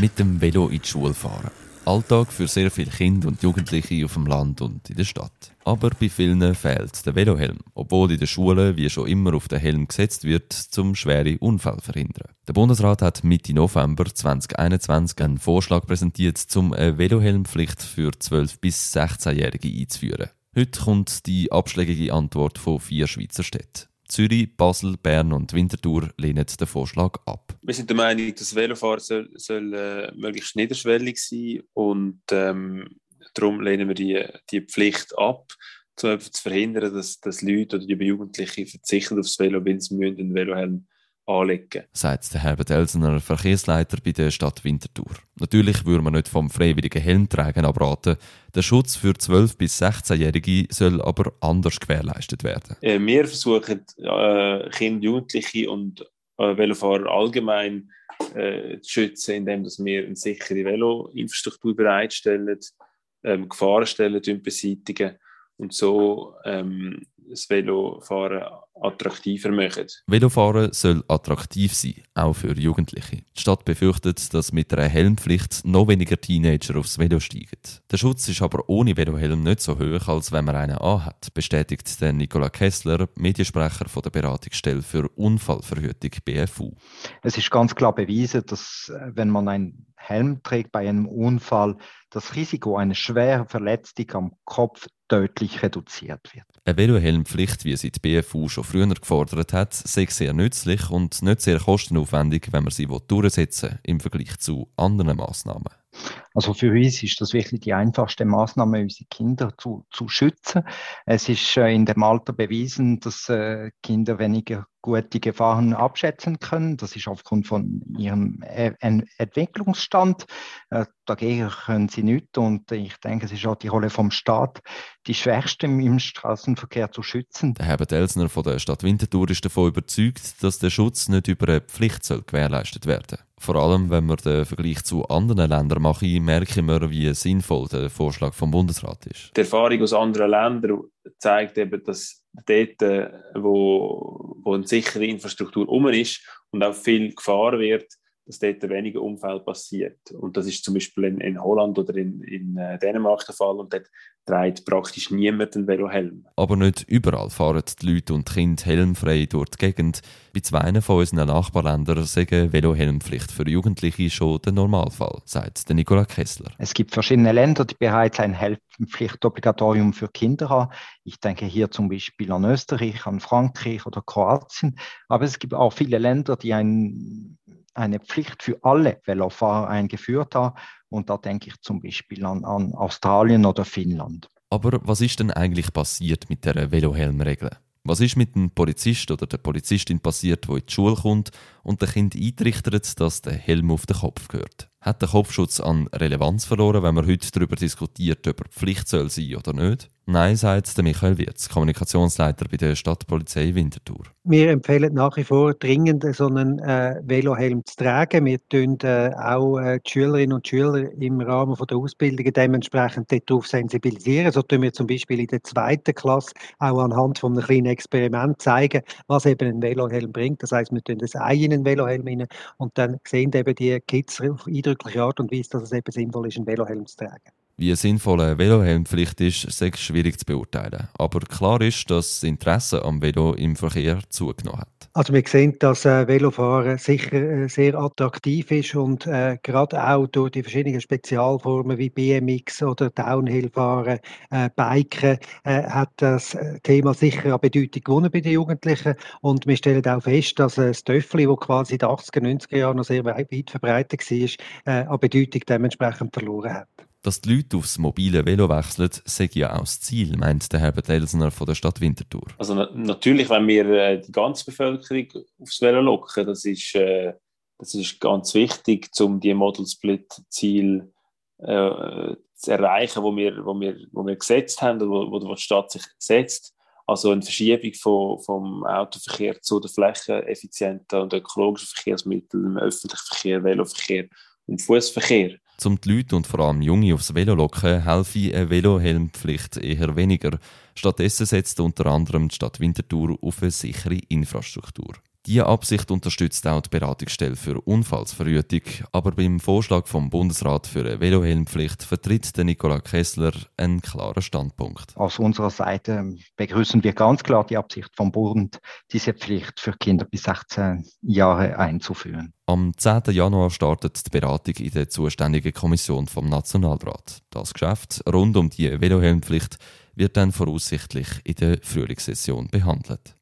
Mit dem Velo in die Schule fahren. Alltag für sehr viele Kinder und Jugendliche auf dem Land und in der Stadt. Aber bei vielen fehlt der Velohelm, obwohl in der Schule wie schon immer auf den Helm gesetzt wird, zum schwere Unfall verhindern. Der Bundesrat hat Mitte November 2021 einen Vorschlag präsentiert, um eine Velohelmpflicht für 12- bis 16-Jährige einzuführen. Heute kommt die abschlägige Antwort von vier Schweizer Städten. Zürich, Basel, Bern und Winterthur lehnen den Vorschlag ab. Wir sind der Meinung, dass Velofahren soll, soll äh, möglichst niederschwellig sein und ähm, darum lehnen wir die, die Pflicht ab, um zu verhindern, dass, dass Leute oder die Jugendlichen verzichten aufs Velo, weil sie einen Velohelm anlegen. Sagt der Herbert Elsener, Verkehrsleiter bei der Stadt Winterthur. Natürlich würde man nicht vom freiwilligen Helmtragen abraten. Der Schutz für 12- bis 16-Jährige soll aber anders gewährleistet werden. Äh, wir versuchen, äh, Kinder, Jugendliche und äh, Velofahrer allgemein äh, zu schützen, indem wir eine sichere Veloinfrastruktur bereitstellen, ähm, Gefahrenstellen beseitigen und so ähm, das Velofahren attraktiver machen. Velofahren soll attraktiv sein, auch für Jugendliche. Die Stadt befürchtet, dass mit einer Helmpflicht noch weniger Teenager aufs Velo steigen. Der Schutz ist aber ohne Velohelm nicht so hoch, als wenn man einen anhat, bestätigt der Nicola Kessler, Mediensprecher von der Beratungsstelle für Unfallverhütung BFU. Es ist ganz klar bewiesen, dass äh, wenn man einen Helm trägt bei einem Unfall, das Risiko einer schweren Verletzung am Kopf deutlich reduziert wird. Eine Velohelmpflicht, wie sie die BFU schon früher gefordert hat, sei sehr nützlich und nicht sehr kostenaufwendig, wenn man sie durchsetzen will, im Vergleich zu anderen Massnahmen. Also für uns ist das wirklich die einfachste Maßnahme, unsere Kinder zu, zu schützen. Es ist äh, in dem Alter bewiesen, dass äh, Kinder weniger gute Gefahren abschätzen können. Das ist aufgrund von ihrem e Entwicklungsstand. Äh, dagegen können sie nichts. Und ich denke, es ist auch die Rolle vom Staat, die Schwächsten im Straßenverkehr zu schützen. Der Herbert Elsner von der Stadt Winterthur ist davon überzeugt, dass der Schutz nicht über eine Pflicht soll gewährleistet werden Vor allem, wenn wir den Vergleich zu anderen Ländern machen, merken wir, wie sinnvoll der Vorschlag vom Bundesrat ist. Die Erfahrung aus anderen Ländern zeigt eben, dass dort, äh, wo, wo eine sichere Infrastruktur um ist und auch viel gefahren wird, dass dort weniger Unfälle passiert. Und das ist zum Beispiel in, in Holland oder in, in äh, Dänemark der Fall und dort trägt praktisch niemand einen Velohelm. Aber nicht überall fahren die Leute und die Kinder helmfrei durch die Gegend. Bei zwei von unseren Nachbarländern sagen Velohelmpflicht für Jugendliche schon der Normalfall, sagt Nicola Kessler. Es gibt verschiedene Länder, die bereits ein Helmpflichtobligatorium für Kinder haben. Ich denke hier zum Beispiel an Österreich, an Frankreich oder Kroatien. Aber es gibt auch viele Länder, die ein eine Pflicht für alle Velofahrer eingeführt hat. Und da denke ich zum Beispiel an, an Australien oder Finnland. Aber was ist denn eigentlich passiert mit der Velohelmregel? Was ist mit dem Polizist oder der Polizistin passiert, wo in die Schule kommt und dem Kind eintrichtert, dass der Helm auf den Kopf gehört? Hat der Kopfschutz an Relevanz verloren, wenn man heute darüber diskutiert, ob er Pflicht soll sein oder nicht? Nein, sagt der Michael Wirz, Kommunikationsleiter bei der Stadtpolizei Winterthur. Wir empfehlen nach wie vor dringend, so einen äh, Velohelm zu tragen. Wir tun äh, auch äh, die Schülerinnen und Schüler im Rahmen von der Ausbildung dementsprechend darauf sensibilisieren. So tun wir zum Beispiel in der zweiten Klasse auch anhand von einem kleinen Experiment zeigen, was eben ein Velohelm bringt. Das heißt, wir tun das Ei in einen Velohelm rein und dann sehen eben die Kids auf eindrückliche Art und Weise, dass es eben sinnvoll ist, einen Velohelm zu tragen. Wie sinnvoll eine Velohelmpflicht ist, ist schwierig zu beurteilen. Aber klar ist, dass das Interesse am Velo im Verkehr zugenommen hat. Also wir sehen, dass äh, Velofahren sicher äh, sehr attraktiv ist und äh, gerade auch durch die verschiedenen Spezialformen wie BMX oder Downhillfahren, äh, Biken, äh, hat das Thema sicher an Bedeutung gewonnen bei den Jugendlichen und wir stellen auch fest, dass äh, das Töffli, das quasi in den 80er, 90er Jahren noch sehr weit, verbreitet war, an Bedeutung dementsprechend verloren hat. Dass die Leute aufs mobile Velo wechseln, sei ja auch das Ziel, meint der Herbert Elsner von der Stadt Winterthur. Also na natürlich, wenn wir äh, die ganze Bevölkerung aufs Velo locken, das ist, äh, das ist ganz wichtig, um die Model Split Ziel äh, zu erreichen, wo wir, wo wir, wo wir gesetzt haben, wo, wo die Stadt sich setzt. Also eine Verschiebung von, vom Autoverkehr zu den flächeneffizienten und ökologischen Verkehrsmitteln öffentlichen Verkehr, Veloverkehr und Fußverkehr. Um die Leute und vor allem Junge aufs Velo locken, helfe eine Velohelmpflicht eher weniger. Stattdessen setzt unter anderem die Stadt Winterthur auf eine sichere Infrastruktur. Diese Absicht unterstützt auch die Beratungsstelle für Unfallsverhütung, aber beim Vorschlag vom Bundesrat für eine Velohelmpflicht vertritt der Nikola Kessler einen klaren Standpunkt. Aus unserer Seite begrüßen wir ganz klar die Absicht vom Bund, diese Pflicht für Kinder bis 16 Jahre einzuführen. Am 10. Januar startet die Beratung in der zuständigen Kommission vom Nationalrat. Das Geschäft rund um die Velohelmpflicht wird dann voraussichtlich in der Frühlingssession behandelt.